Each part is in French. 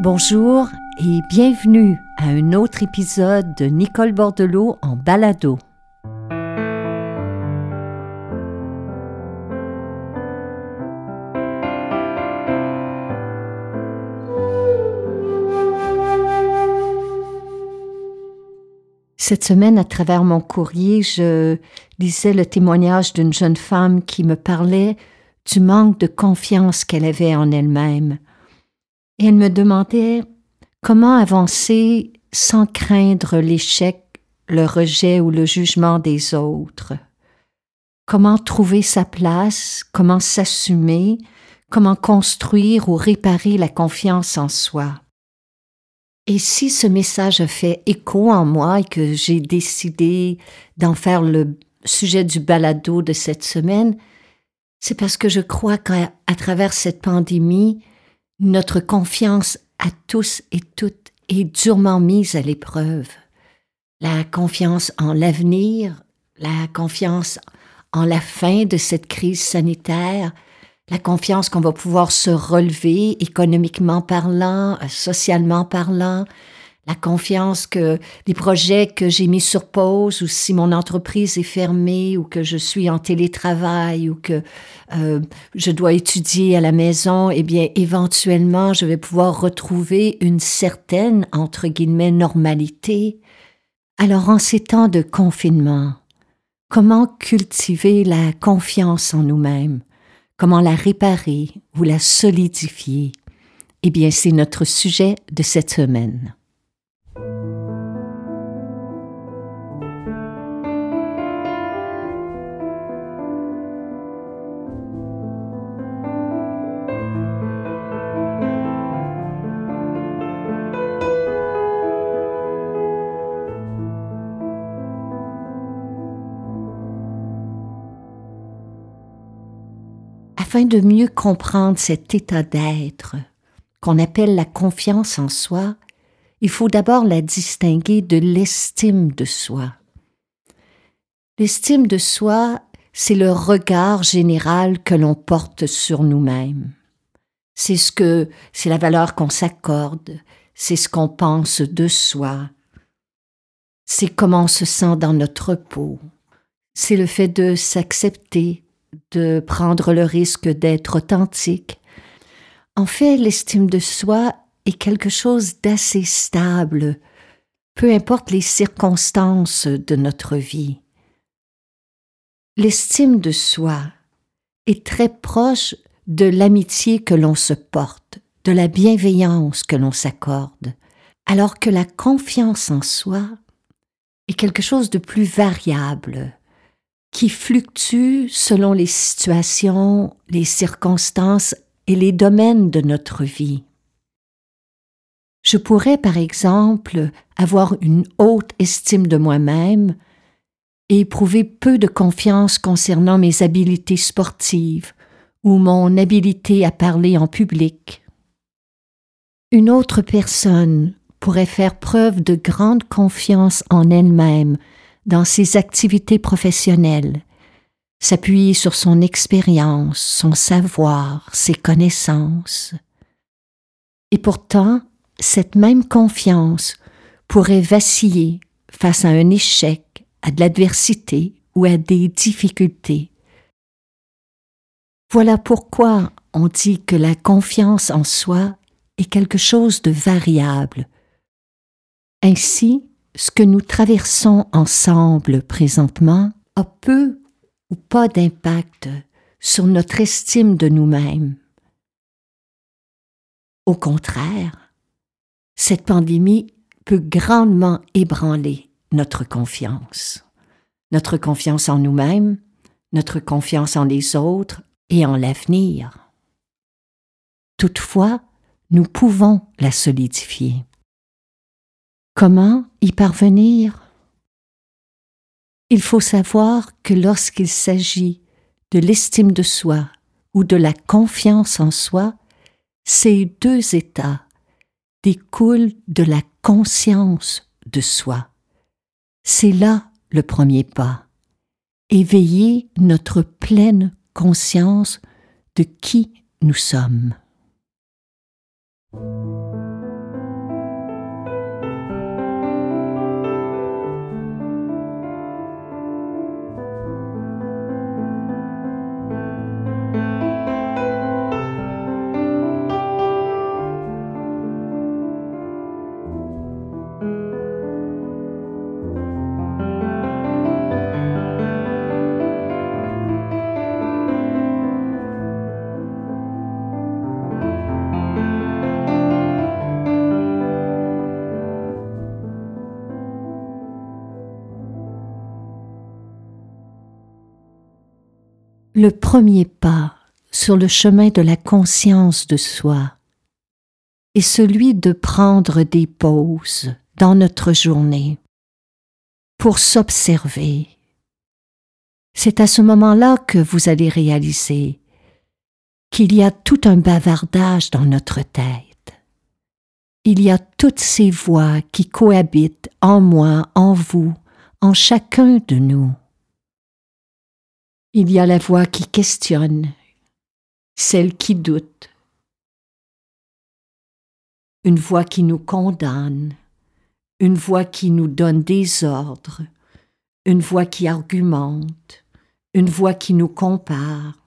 Bonjour et bienvenue à un autre épisode de Nicole Bordelot en balado. Cette semaine, à travers mon courrier, je lisais le témoignage d'une jeune femme qui me parlait du manque de confiance qu'elle avait en elle-même. Et elle me demandait comment avancer sans craindre l'échec, le rejet ou le jugement des autres. Comment trouver sa place, comment s'assumer, comment construire ou réparer la confiance en soi. Et si ce message a fait écho en moi et que j'ai décidé d'en faire le sujet du balado de cette semaine, c'est parce que je crois qu'à travers cette pandémie, notre confiance à tous et toutes est durement mise à l'épreuve. La confiance en l'avenir, la confiance en la fin de cette crise sanitaire, la confiance qu'on va pouvoir se relever économiquement parlant, socialement parlant, la confiance que les projets que j'ai mis sur pause ou si mon entreprise est fermée ou que je suis en télétravail ou que euh, je dois étudier à la maison, eh bien éventuellement je vais pouvoir retrouver une certaine entre guillemets normalité. Alors en ces temps de confinement, comment cultiver la confiance en nous-mêmes, comment la réparer ou la solidifier? Eh bien c'est notre sujet de cette semaine. Afin de mieux comprendre cet état d'être qu'on appelle la confiance en soi, il faut d'abord la distinguer de l'estime de soi. L'estime de soi, c'est le regard général que l'on porte sur nous-mêmes. C'est ce que, c'est la valeur qu'on s'accorde, c'est ce qu'on pense de soi, c'est comment on se sent dans notre peau, c'est le fait de s'accepter, de prendre le risque d'être authentique. En fait, l'estime de soi est quelque chose d'assez stable, peu importe les circonstances de notre vie. L'estime de soi est très proche de l'amitié que l'on se porte, de la bienveillance que l'on s'accorde, alors que la confiance en soi est quelque chose de plus variable, qui fluctue selon les situations, les circonstances et les domaines de notre vie. Je pourrais, par exemple, avoir une haute estime de moi-même et éprouver peu de confiance concernant mes habiletés sportives ou mon habileté à parler en public. Une autre personne pourrait faire preuve de grande confiance en elle-même dans ses activités professionnelles, s'appuyer sur son expérience, son savoir, ses connaissances. Et pourtant, cette même confiance pourrait vaciller face à un échec, à de l'adversité ou à des difficultés. Voilà pourquoi on dit que la confiance en soi est quelque chose de variable. Ainsi, ce que nous traversons ensemble présentement a peu ou pas d'impact sur notre estime de nous-mêmes. Au contraire, cette pandémie peut grandement ébranler notre confiance, notre confiance en nous-mêmes, notre confiance en les autres et en l'avenir. Toutefois, nous pouvons la solidifier. Comment y parvenir? Il faut savoir que lorsqu'il s'agit de l'estime de soi ou de la confiance en soi, ces deux états découlent de la conscience de soi. C'est là le premier pas. Éveiller notre pleine conscience de qui nous sommes. Le premier pas sur le chemin de la conscience de soi est celui de prendre des pauses dans notre journée pour s'observer. C'est à ce moment-là que vous allez réaliser qu'il y a tout un bavardage dans notre tête. Il y a toutes ces voix qui cohabitent en moi, en vous, en chacun de nous. Il y a la voix qui questionne, celle qui doute, une voix qui nous condamne, une voix qui nous donne des ordres, une voix qui argumente, une voix qui nous compare,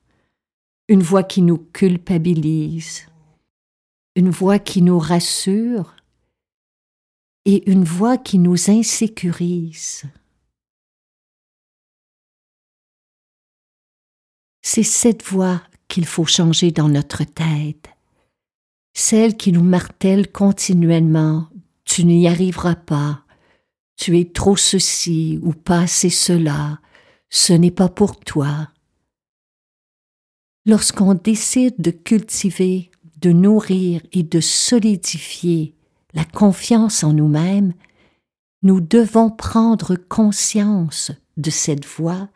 une voix qui nous culpabilise, une voix qui nous rassure et une voix qui nous insécurise. C'est cette voix qu'il faut changer dans notre tête, celle qui nous martèle continuellement Tu n'y arriveras pas, tu es trop ceci ou pas assez cela, ce n'est pas pour toi. Lorsqu'on décide de cultiver, de nourrir et de solidifier la confiance en nous-mêmes, nous devons prendre conscience de cette voix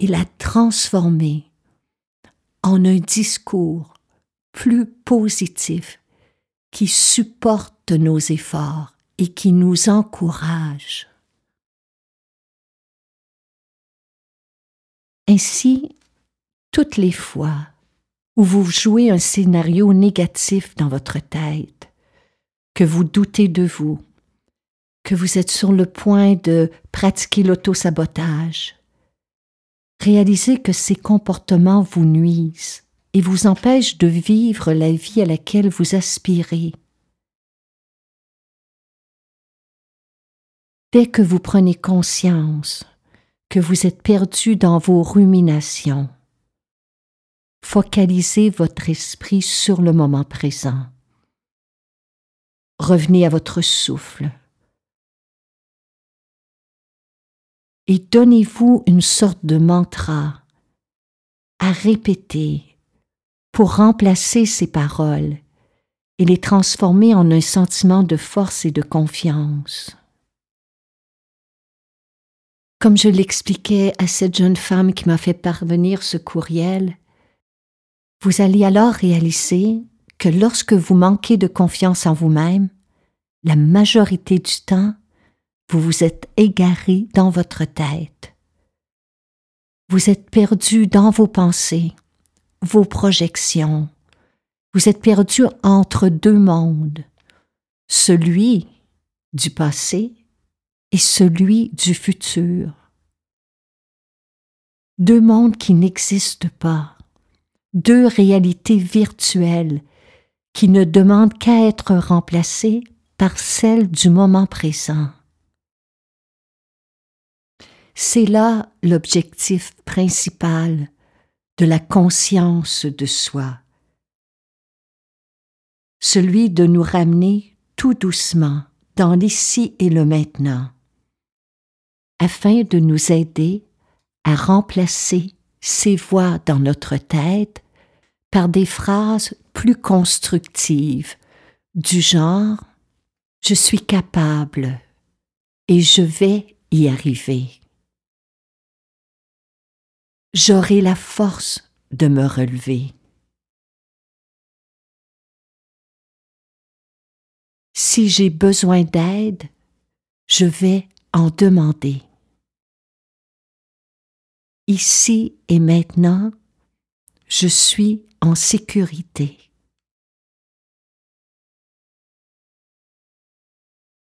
et la transformer en un discours plus positif qui supporte nos efforts et qui nous encourage. Ainsi, toutes les fois où vous jouez un scénario négatif dans votre tête, que vous doutez de vous, que vous êtes sur le point de pratiquer l'autosabotage, réalisez que ces comportements vous nuisent et vous empêchent de vivre la vie à laquelle vous aspirez. Dès que vous prenez conscience que vous êtes perdu dans vos ruminations, focalisez votre esprit sur le moment présent. Revenez à votre souffle. Et donnez-vous une sorte de mantra à répéter pour remplacer ces paroles et les transformer en un sentiment de force et de confiance. Comme je l'expliquais à cette jeune femme qui m'a fait parvenir ce courriel, vous allez alors réaliser que lorsque vous manquez de confiance en vous-même, la majorité du temps, vous vous êtes égaré dans votre tête. Vous êtes perdu dans vos pensées, vos projections. Vous êtes perdu entre deux mondes, celui du passé et celui du futur. Deux mondes qui n'existent pas, deux réalités virtuelles qui ne demandent qu'à être remplacées par celle du moment présent. C'est là l'objectif principal de la conscience de soi, celui de nous ramener tout doucement dans l'ici et le maintenant, afin de nous aider à remplacer ces voix dans notre tête par des phrases plus constructives du genre ⁇ Je suis capable et je vais y arriver ⁇ j'aurai la force de me relever. Si j'ai besoin d'aide, je vais en demander. Ici et maintenant, je suis en sécurité.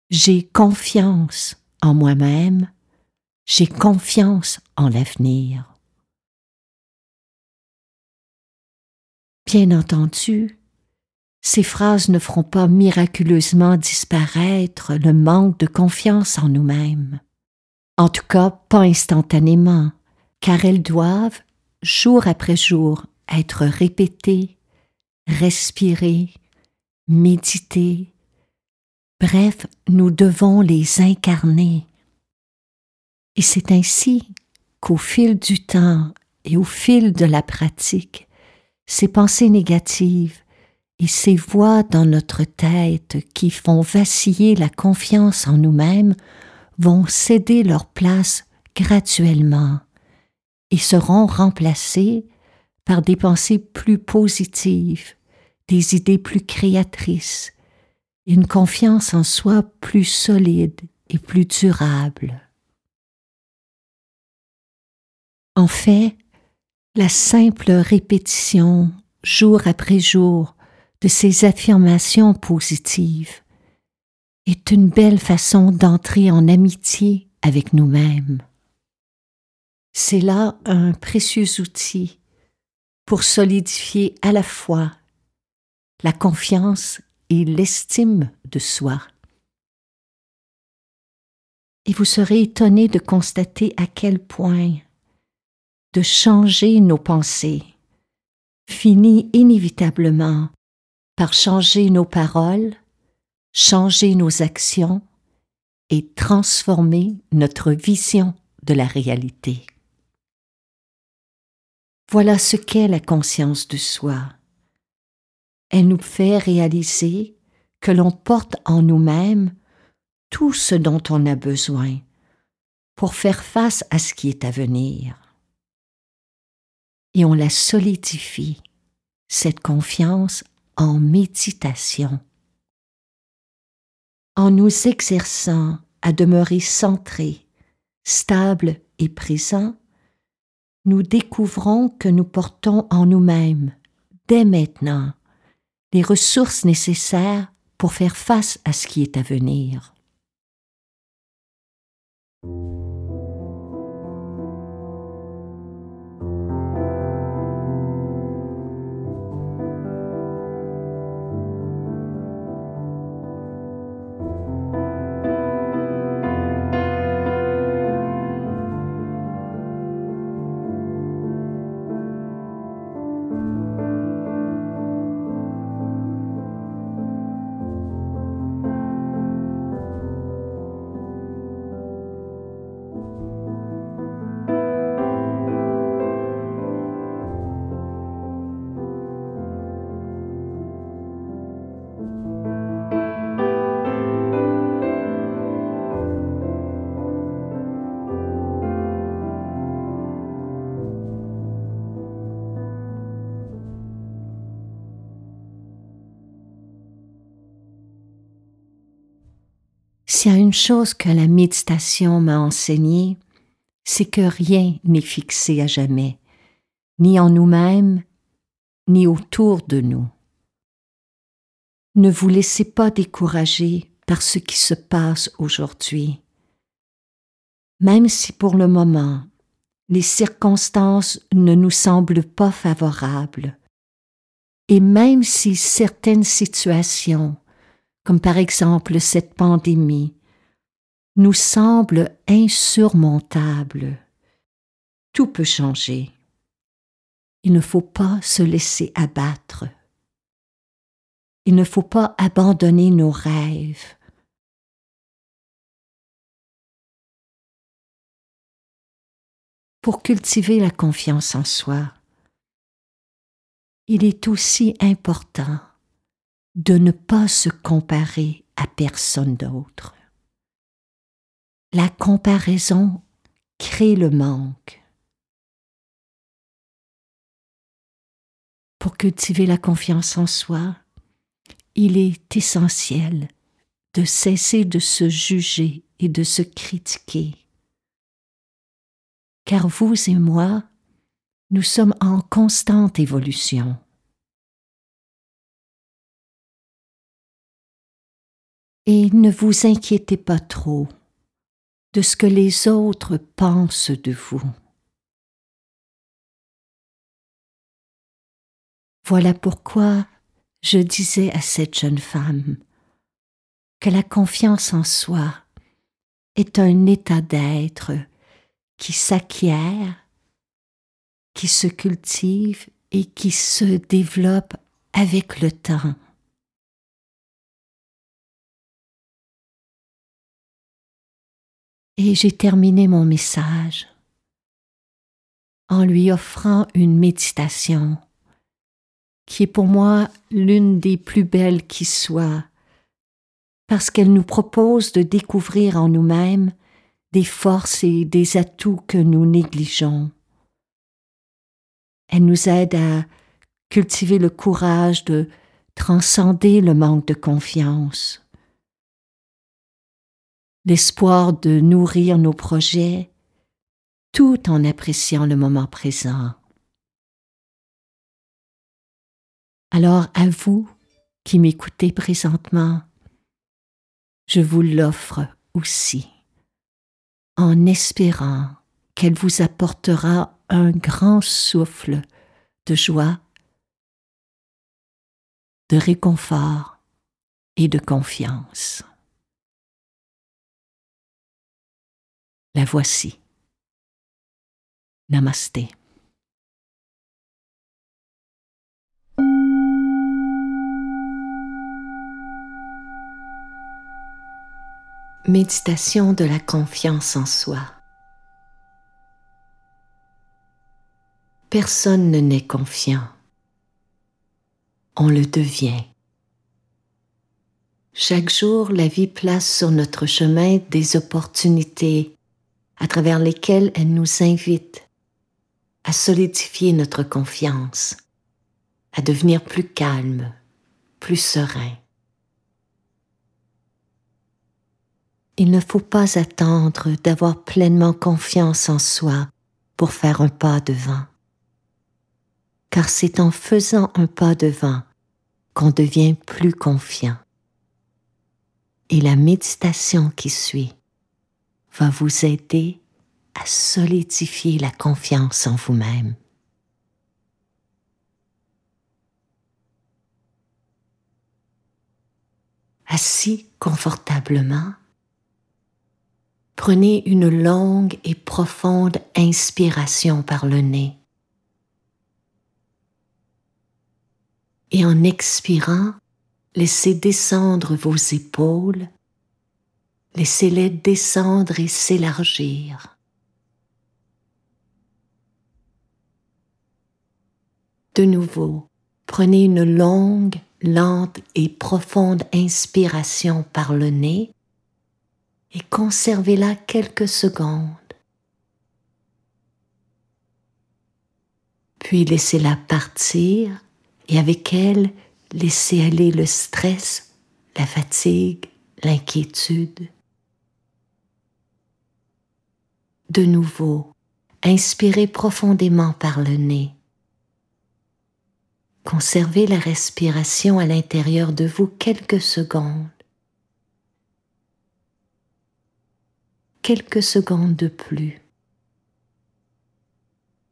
J'ai confiance en moi-même, j'ai confiance en l'avenir. Bien entendu, ces phrases ne feront pas miraculeusement disparaître le manque de confiance en nous-mêmes. En tout cas, pas instantanément, car elles doivent, jour après jour, être répétées, respirées, méditées. Bref, nous devons les incarner. Et c'est ainsi qu'au fil du temps et au fil de la pratique, ces pensées négatives et ces voix dans notre tête qui font vaciller la confiance en nous-mêmes vont céder leur place graduellement et seront remplacées par des pensées plus positives, des idées plus créatrices, une confiance en soi plus solide et plus durable. En fait, la simple répétition, jour après jour, de ces affirmations positives est une belle façon d'entrer en amitié avec nous-mêmes. C'est là un précieux outil pour solidifier à la fois la confiance et l'estime de soi. Et vous serez étonné de constater à quel point de changer nos pensées finit inévitablement par changer nos paroles, changer nos actions et transformer notre vision de la réalité. Voilà ce qu'est la conscience de soi. Elle nous fait réaliser que l'on porte en nous-mêmes tout ce dont on a besoin pour faire face à ce qui est à venir. Et on la solidifie, cette confiance, en méditation. En nous exerçant à demeurer centrés, stables et présents, nous découvrons que nous portons en nous-mêmes, dès maintenant, les ressources nécessaires pour faire face à ce qui est à venir. Chose que la méditation m'a enseigné, c'est que rien n'est fixé à jamais, ni en nous-mêmes, ni autour de nous. Ne vous laissez pas décourager par ce qui se passe aujourd'hui. Même si pour le moment les circonstances ne nous semblent pas favorables, et même si certaines situations comme par exemple cette pandémie, nous semble insurmontable. Tout peut changer. Il ne faut pas se laisser abattre. Il ne faut pas abandonner nos rêves. Pour cultiver la confiance en soi, il est aussi important de ne pas se comparer à personne d'autre. La comparaison crée le manque. Pour cultiver la confiance en soi, il est essentiel de cesser de se juger et de se critiquer. Car vous et moi, nous sommes en constante évolution. et ne vous inquiétez pas trop de ce que les autres pensent de vous. Voilà pourquoi je disais à cette jeune femme que la confiance en soi est un état d'être qui s'acquiert, qui se cultive et qui se développe avec le temps. Et j'ai terminé mon message en lui offrant une méditation qui est pour moi l'une des plus belles qui soit, parce qu'elle nous propose de découvrir en nous-mêmes des forces et des atouts que nous négligeons. Elle nous aide à cultiver le courage de transcender le manque de confiance, l'espoir de nourrir nos projets tout en appréciant le moment présent. Alors à vous qui m'écoutez présentement, je vous l'offre aussi, en espérant qu'elle vous apportera un grand souffle de joie, de réconfort et de confiance. La voici. Namasté. Méditation de la confiance en soi. Personne ne n'est confiant. On le devient. Chaque jour, la vie place sur notre chemin des opportunités à travers lesquelles elle nous invite à solidifier notre confiance, à devenir plus calme, plus serein. Il ne faut pas attendre d'avoir pleinement confiance en soi pour faire un pas devant. Car c'est en faisant un pas devant qu'on devient plus confiant. Et la méditation qui suit va vous aider à solidifier la confiance en vous-même. Assis confortablement, Prenez une longue et profonde inspiration par le nez. Et en expirant, laissez descendre vos épaules, laissez-les descendre et s'élargir. De nouveau, prenez une longue, lente et profonde inspiration par le nez et conservez-la quelques secondes. Puis laissez-la partir et avec elle laissez aller le stress, la fatigue, l'inquiétude. De nouveau, inspirez profondément par le nez. Conservez la respiration à l'intérieur de vous quelques secondes. quelques secondes de plus.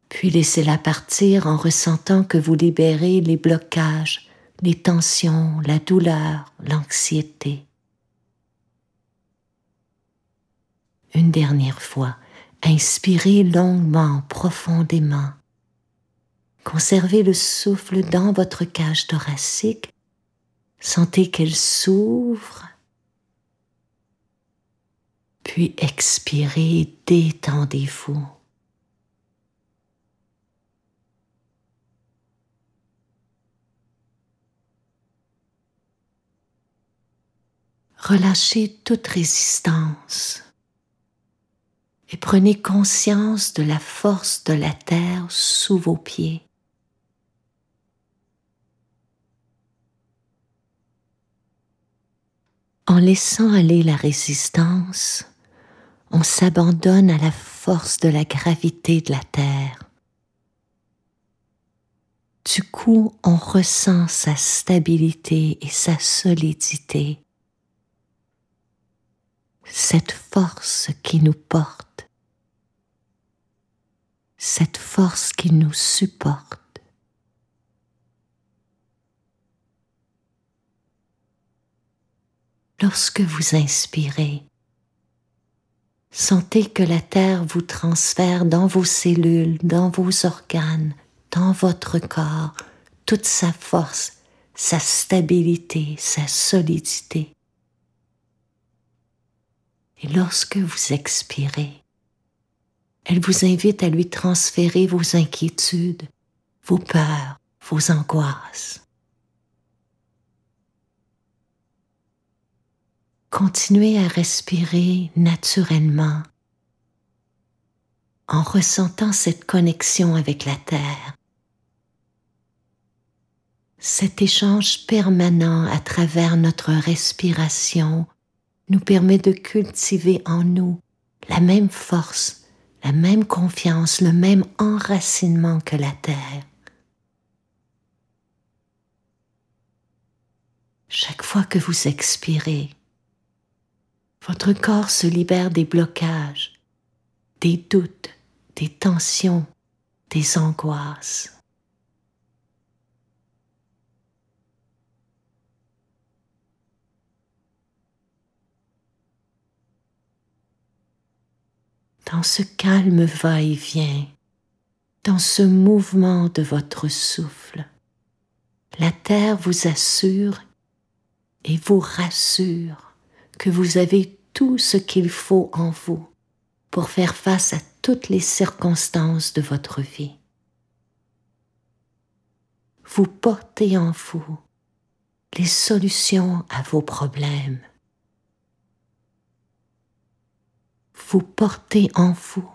Puis laissez-la partir en ressentant que vous libérez les blocages, les tensions, la douleur, l'anxiété. Une dernière fois, inspirez longuement, profondément. Conservez le souffle dans votre cage thoracique. Sentez qu'elle s'ouvre puis expirez, détendez-vous. Relâchez toute résistance et prenez conscience de la force de la terre sous vos pieds. En laissant aller la résistance, on s'abandonne à la force de la gravité de la Terre. Du coup, on ressent sa stabilité et sa solidité, cette force qui nous porte, cette force qui nous supporte. Lorsque vous inspirez, Sentez que la terre vous transfère dans vos cellules, dans vos organes, dans votre corps, toute sa force, sa stabilité, sa solidité. Et lorsque vous expirez, Elle vous invite à lui transférer vos inquiétudes, vos peurs, vos angoisses. Continuez à respirer naturellement en ressentant cette connexion avec la Terre. Cet échange permanent à travers notre respiration nous permet de cultiver en nous la même force, la même confiance, le même enracinement que la Terre. Chaque fois que vous expirez, votre corps se libère des blocages, des doutes, des tensions, des angoisses. Dans ce calme va-et-vient, dans ce mouvement de votre souffle, la terre vous assure et vous rassure que vous avez tout ce qu'il faut en vous pour faire face à toutes les circonstances de votre vie. Vous portez en vous les solutions à vos problèmes. Vous portez en vous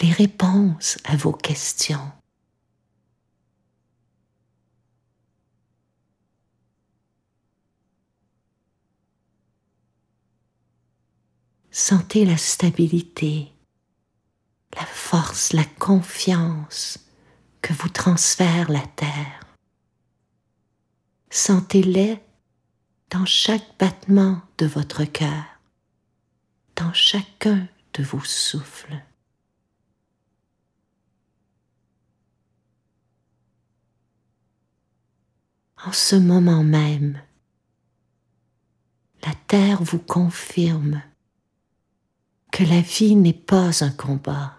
les réponses à vos questions. Sentez la stabilité, la force, la confiance que vous transfère la terre. Sentez-les dans chaque battement de votre cœur, dans chacun de vos souffles. En ce moment même, la terre vous confirme que la vie n'est pas un combat.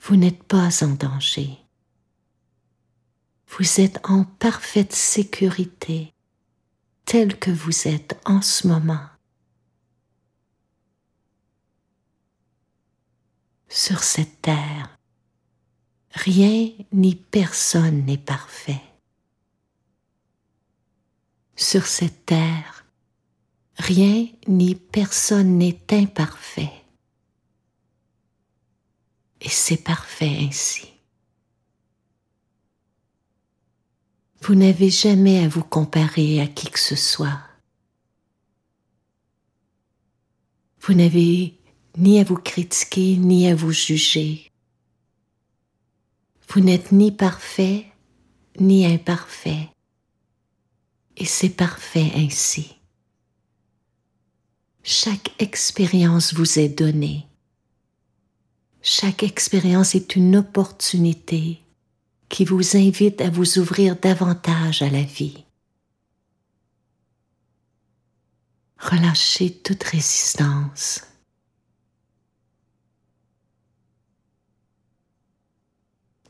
Vous n'êtes pas en danger. Vous êtes en parfaite sécurité tel que vous êtes en ce moment. Sur cette terre, rien ni personne n'est parfait. Sur cette terre, Rien ni personne n'est imparfait. Et c'est parfait ainsi. Vous n'avez jamais à vous comparer à qui que ce soit. Vous n'avez ni à vous critiquer, ni à vous juger. Vous n'êtes ni parfait, ni imparfait. Et c'est parfait ainsi. Chaque expérience vous est donnée. Chaque expérience est une opportunité qui vous invite à vous ouvrir davantage à la vie. Relâchez toute résistance.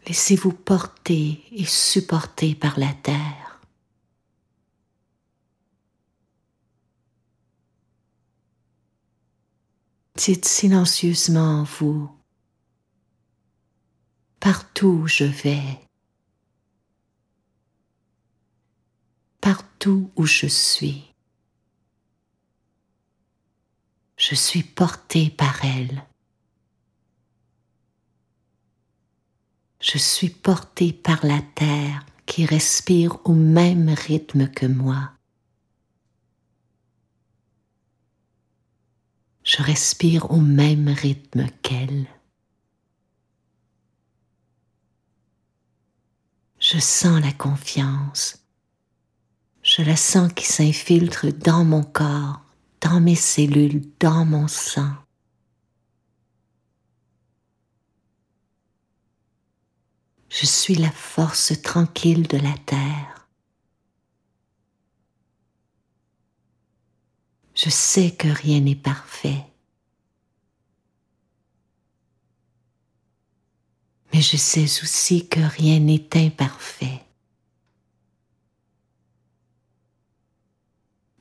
Laissez-vous porter et supporter par la terre. Dites silencieusement en vous, partout où je vais, partout où je suis, je suis porté par elle. Je suis porté par la terre qui respire au même rythme que moi. je respire au même rythme qu'elle. Je sens la confiance. Je la sens qui s'infiltre dans mon corps, dans mes cellules, dans mon sang. Je suis la force tranquille de la terre. Je sais que rien n'est parfait. Mais je sais aussi que rien n'est imparfait.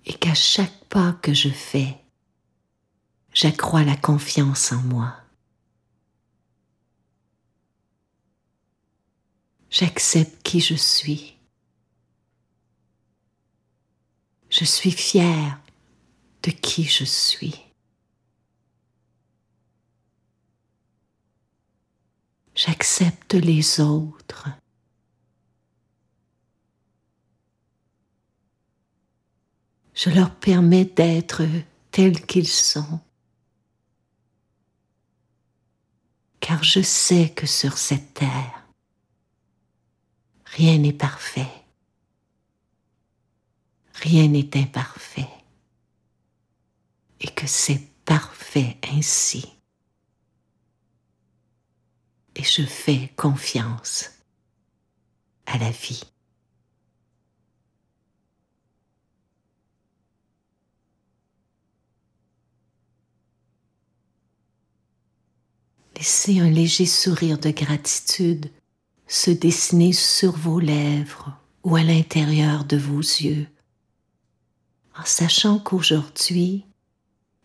Et qu'à chaque pas que je fais, j'accrois la confiance en moi. J'accepte qui je suis. Je suis fière de qui je suis. J'accepte les autres. Je leur permets d'être tels qu'ils sont. Car je sais que sur cette terre, rien n'est parfait. Rien n'est imparfait. Et que c'est parfait ainsi. Et je fais confiance à la vie. Laissez un léger sourire de gratitude se dessiner sur vos lèvres ou à l'intérieur de vos yeux, en sachant qu'aujourd'hui,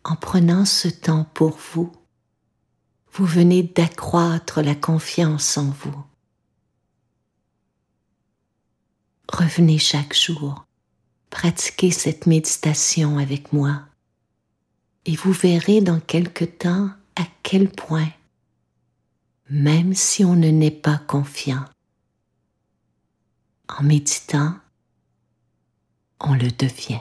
en prenant ce temps pour vous, vous venez d'accroître la confiance en vous. Revenez chaque jour, pratiquez cette méditation avec moi et vous verrez dans quelque temps à quel point même si on ne n'est pas confiant. En méditant, on le devient.